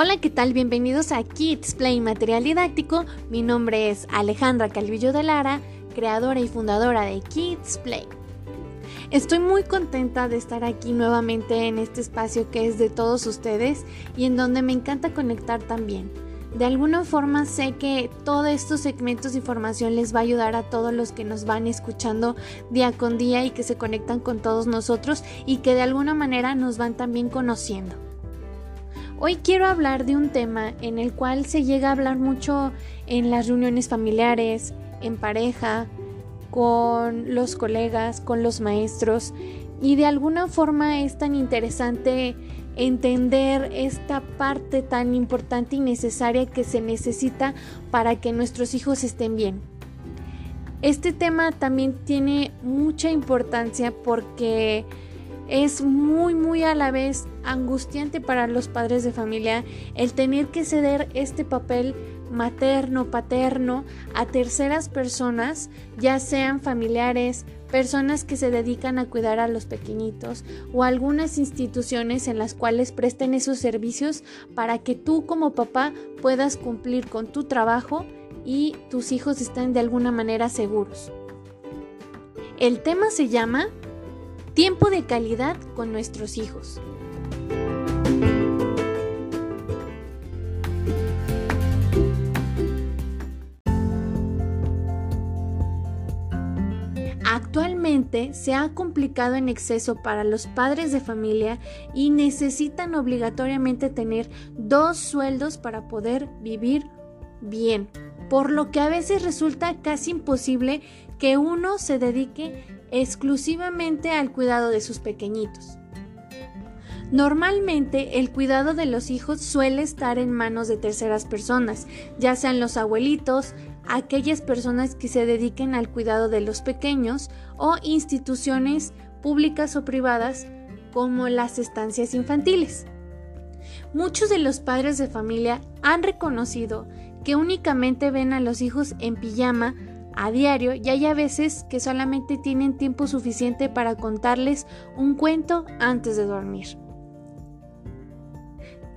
Hola, ¿qué tal? Bienvenidos a Kids Play Material Didáctico. Mi nombre es Alejandra Calvillo de Lara, creadora y fundadora de Kids Play. Estoy muy contenta de estar aquí nuevamente en este espacio que es de todos ustedes y en donde me encanta conectar también. De alguna forma sé que todos estos segmentos de información les va a ayudar a todos los que nos van escuchando día con día y que se conectan con todos nosotros y que de alguna manera nos van también conociendo. Hoy quiero hablar de un tema en el cual se llega a hablar mucho en las reuniones familiares, en pareja, con los colegas, con los maestros y de alguna forma es tan interesante entender esta parte tan importante y necesaria que se necesita para que nuestros hijos estén bien. Este tema también tiene mucha importancia porque es muy, muy a la vez angustiante para los padres de familia el tener que ceder este papel materno, paterno a terceras personas, ya sean familiares, personas que se dedican a cuidar a los pequeñitos o algunas instituciones en las cuales presten esos servicios para que tú como papá puedas cumplir con tu trabajo y tus hijos estén de alguna manera seguros. El tema se llama Tiempo de calidad con nuestros hijos. Actualmente se ha complicado en exceso para los padres de familia y necesitan obligatoriamente tener dos sueldos para poder vivir bien, por lo que a veces resulta casi imposible que uno se dedique exclusivamente al cuidado de sus pequeñitos. Normalmente el cuidado de los hijos suele estar en manos de terceras personas, ya sean los abuelitos, aquellas personas que se dediquen al cuidado de los pequeños o instituciones públicas o privadas como las estancias infantiles. Muchos de los padres de familia han reconocido que únicamente ven a los hijos en pijama a diario y hay a veces que solamente tienen tiempo suficiente para contarles un cuento antes de dormir.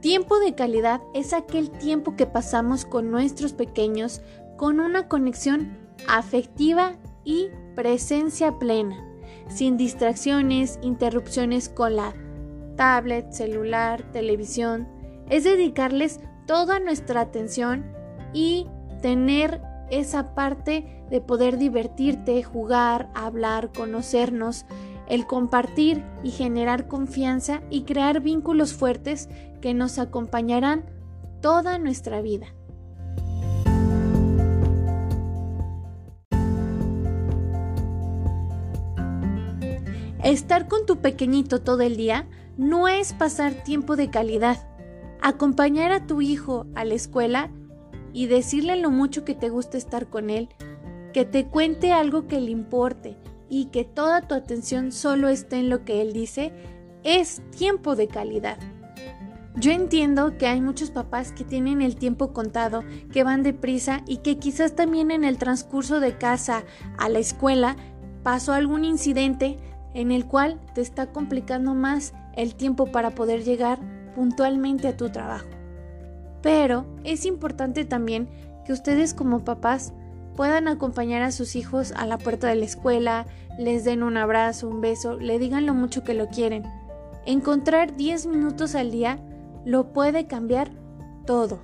Tiempo de calidad es aquel tiempo que pasamos con nuestros pequeños con una conexión afectiva y presencia plena, sin distracciones, interrupciones con la tablet, celular, televisión. Es dedicarles toda nuestra atención y tener esa parte de poder divertirte, jugar, hablar, conocernos, el compartir y generar confianza y crear vínculos fuertes que nos acompañarán toda nuestra vida. Estar con tu pequeñito todo el día no es pasar tiempo de calidad. Acompañar a tu hijo a la escuela y decirle lo mucho que te gusta estar con él, que te cuente algo que le importe y que toda tu atención solo esté en lo que él dice, es tiempo de calidad. Yo entiendo que hay muchos papás que tienen el tiempo contado, que van deprisa y que quizás también en el transcurso de casa a la escuela pasó algún incidente en el cual te está complicando más el tiempo para poder llegar puntualmente a tu trabajo. Pero es importante también que ustedes como papás puedan acompañar a sus hijos a la puerta de la escuela, les den un abrazo, un beso, le digan lo mucho que lo quieren. Encontrar 10 minutos al día lo puede cambiar todo.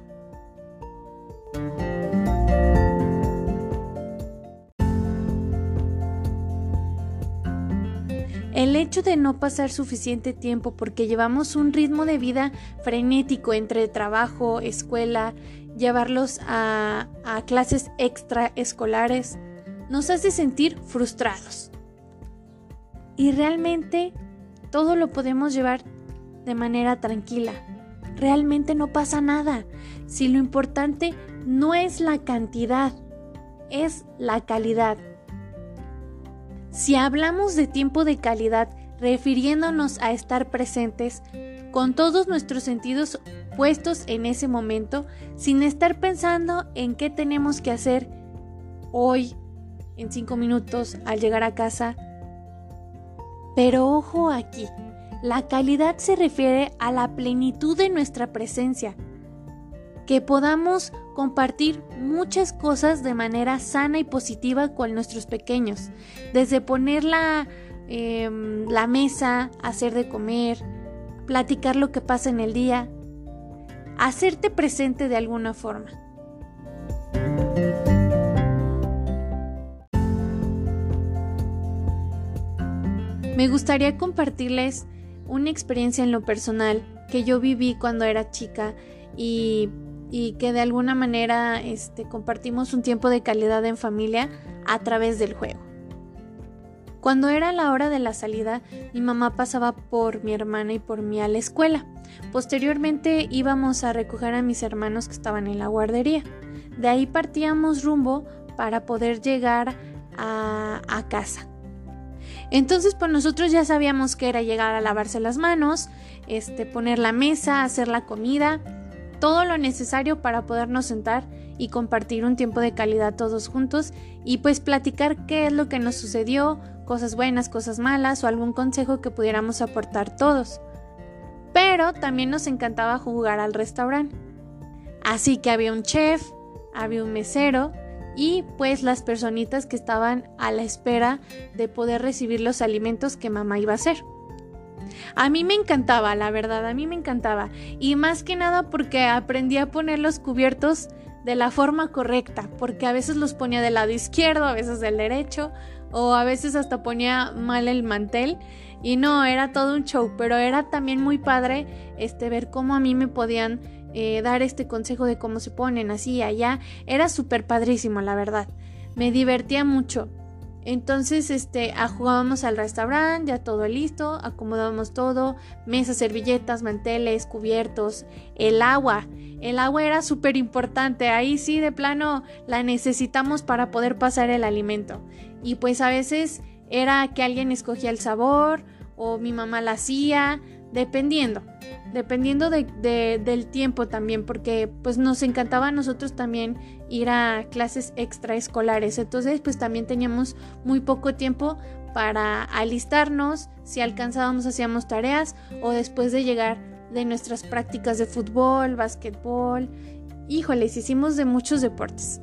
El hecho de no pasar suficiente tiempo porque llevamos un ritmo de vida frenético entre trabajo, escuela, llevarlos a, clases extraescolares, nos hace sentir frustrados. Y realmente todo lo podemos llevar de manera tranquila. Realmente no pasa nada. Si lo importante no es la cantidad, es la calidad. Si hablamos de tiempo de calidad, refiriéndonos a estar presentes con todos nuestros sentidos puestos en ese momento, sin estar pensando en qué tenemos que hacer hoy, en cinco minutos, al llegar a casa. Pero ojo aquí, la calidad se refiere a la plenitud de nuestra presencia, que podamos compartir muchas cosas de manera sana y positiva con nuestros pequeños, desde poner la, em, la mesa, hacer de comer, platicar lo que pasa en el día, hacerte presente de alguna forma. Me gustaría compartirles una experiencia en lo personal que yo viví cuando era chica y, que de alguna manera este, compartimos un tiempo de calidad en familia a través del juego. Cuando era la hora de la salida, mi mamá pasaba por mi hermana y por mí a la escuela. Posteriormente íbamos a recoger a mis hermanos que estaban en la guardería. De ahí partíamos rumbo para poder llegar a, casa. Entonces, pues nosotros ya sabíamos que era llegar a lavarse las manos, este, poner la mesa, hacer la comida, todo lo necesario para podernos sentar y compartir un tiempo de calidad todos juntos y pues platicar qué es lo que nos sucedió, cosas buenas, cosas malas o algún consejo que pudiéramos aportar todos. Pero también nos encantaba jugar al restaurante. Así que había un chef, había un mesero y pues las personitas que estaban a la espera de poder recibir los alimentos que mamá iba a hacer. A mí me encantaba, la verdad, a mí me encantaba. Y más que nada porque aprendí a poner los cubiertos de la forma correcta, porque a veces los ponía del lado izquierdo, a veces del derecho, o a veces hasta ponía mal el mantel. Y no, era todo un show, pero era también muy padre este ver cómo a mí me podían eh, dar este consejo de cómo se ponen así y allá. Era súper padrísimo, la verdad. Me divertía mucho. Entonces, este, jugábamos al restaurante, ya todo listo, acomodábamos todo, mesas, servilletas, manteles, cubiertos, el agua. El agua era súper importante, ahí sí de plano la necesitamos para poder pasar el alimento. Y pues a veces era que alguien escogía el sabor o mi mamá la hacía, dependiendo, dependiendo del tiempo también, porque pues nos encantaba a nosotros también ir a clases extraescolares, entonces pues también teníamos muy poco tiempo para alistarnos, si alcanzábamos hacíamos tareas o después de llegar de nuestras prácticas de fútbol, básquetbol, híjoles, hicimos de muchos deportes.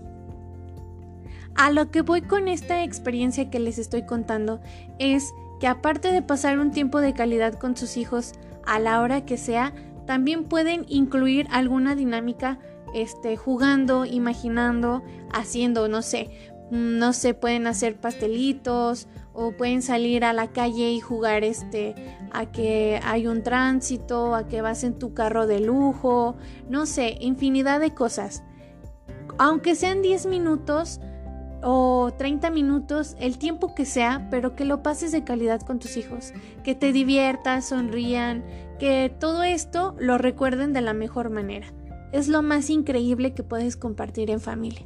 A lo que voy con esta experiencia que les estoy contando es que aparte de pasar un tiempo de calidad con sus hijos a la hora que sea, también pueden incluir alguna dinámica este, jugando, imaginando, haciendo, no sé, no sé, pueden hacer pastelitos o pueden salir a la calle y jugar este a que hay un tránsito, a que vas en tu carro de lujo, no sé, infinidad de cosas. Aunque sean 10 minutos, o 30 minutos, el tiempo que sea, pero que lo pases de calidad con tus hijos, que te diviertas, sonrían, que todo esto lo recuerden de la mejor manera. Es lo más increíble que puedes compartir en familia.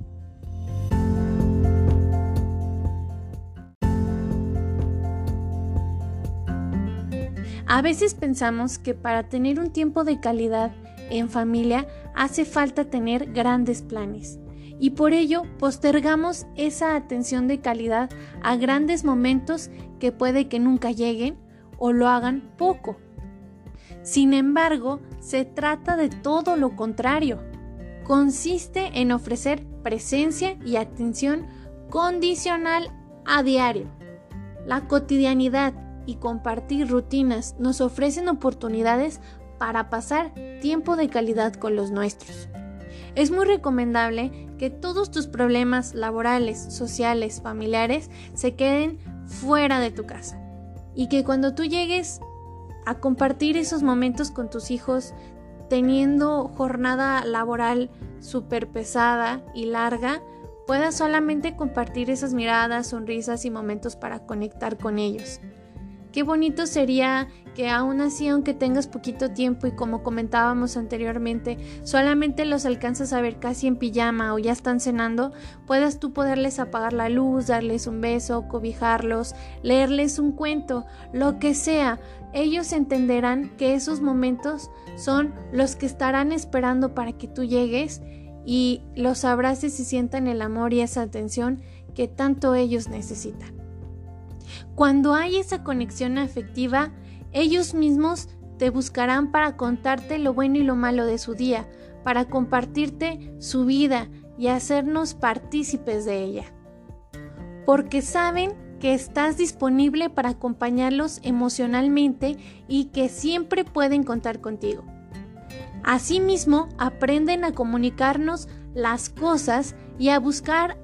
A veces pensamos que para tener un tiempo de calidad en familia hace falta tener grandes planes y por ello postergamos esa atención de calidad a grandes momentos que puede que nunca lleguen o lo hagan poco. Sin embargo, se trata de todo lo contrario. Consiste en ofrecer presencia y atención condicional a diario. La cotidianidad y compartir rutinas nos ofrecen oportunidades para pasar tiempo de calidad con los nuestros. Es muy recomendable que todos tus problemas laborales, sociales, familiares se queden fuera de tu casa y que cuando tú llegues a compartir esos momentos con tus hijos teniendo jornada laboral súper pesada y larga, puedas solamente compartir esas miradas, sonrisas y momentos para conectar con ellos. Qué bonito sería que aún así, aunque tengas poquito tiempo y como comentábamos anteriormente, solamente los alcanzas a ver casi en pijama o ya están cenando, puedas tú poderles apagar la luz, darles un beso, cobijarlos, leerles un cuento, lo que sea. Ellos entenderán que esos momentos son los que estarán esperando para que tú llegues y los abraces y sientan el amor y esa atención que tanto ellos necesitan. Cuando hay esa conexión afectiva, ellos mismos te buscarán para contarte lo bueno y lo malo de su día, para compartirte su vida y hacernos partícipes de ella. Porque saben que estás disponible para acompañarlos emocionalmente y que siempre pueden contar contigo. Asimismo, aprenden a comunicarnos las cosas y a buscar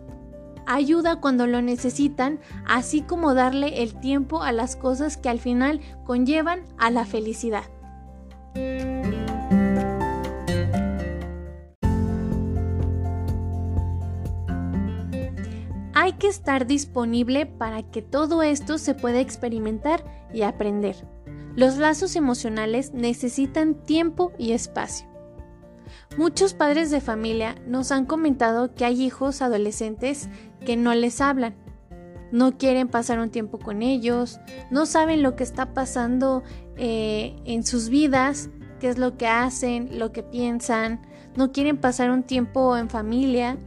ayuda cuando lo necesitan, así como darle el tiempo a las cosas que al final conllevan a la felicidad. Hay que estar disponible para que todo esto se pueda experimentar y aprender. Los lazos emocionales necesitan tiempo y espacio. Muchos padres de familia nos han comentado que hay hijos adolescentes que no les hablan, no quieren pasar un tiempo con ellos, no saben lo que está pasando eh, en sus vidas, qué es lo que hacen, lo que piensan, no quieren pasar un tiempo en familia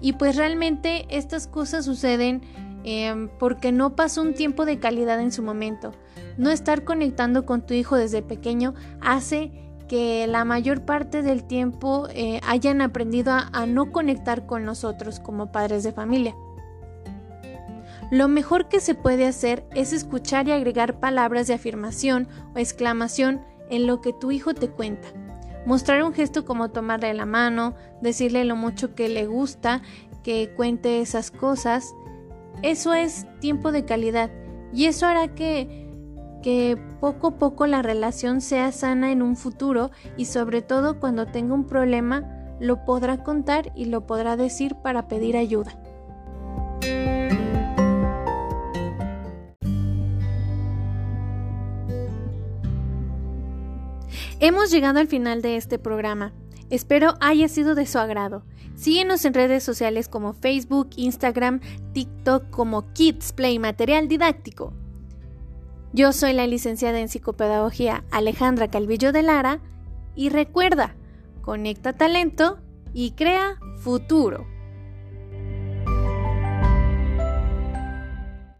y pues realmente estas cosas suceden em, porque no pasó un tiempo de calidad en su momento. No estar conectando con tu hijo desde pequeño hace que la mayor parte del tiempo eh, hayan aprendido a, no conectar con nosotros como padres de familia. Lo mejor que se puede hacer es escuchar y agregar palabras de afirmación o exclamación en lo que tu hijo te cuenta. Mostrar un gesto como tomarle la mano, decirle lo mucho que le gusta, que cuente esas cosas. Eso es tiempo de calidad y eso hará que que poco a poco la relación sea sana en un futuro y sobre todo cuando tenga un problema lo podrá contar y lo podrá decir para pedir ayuda. Hemos llegado al final de este programa. Espero haya sido de su agrado. Síguenos en redes sociales como Facebook, Instagram, TikTok como Kids Play Material Didáctico. Yo soy la licenciada en psicopedagogía Alejandra Calvillo de Lara y recuerda, conecta talento y crea futuro.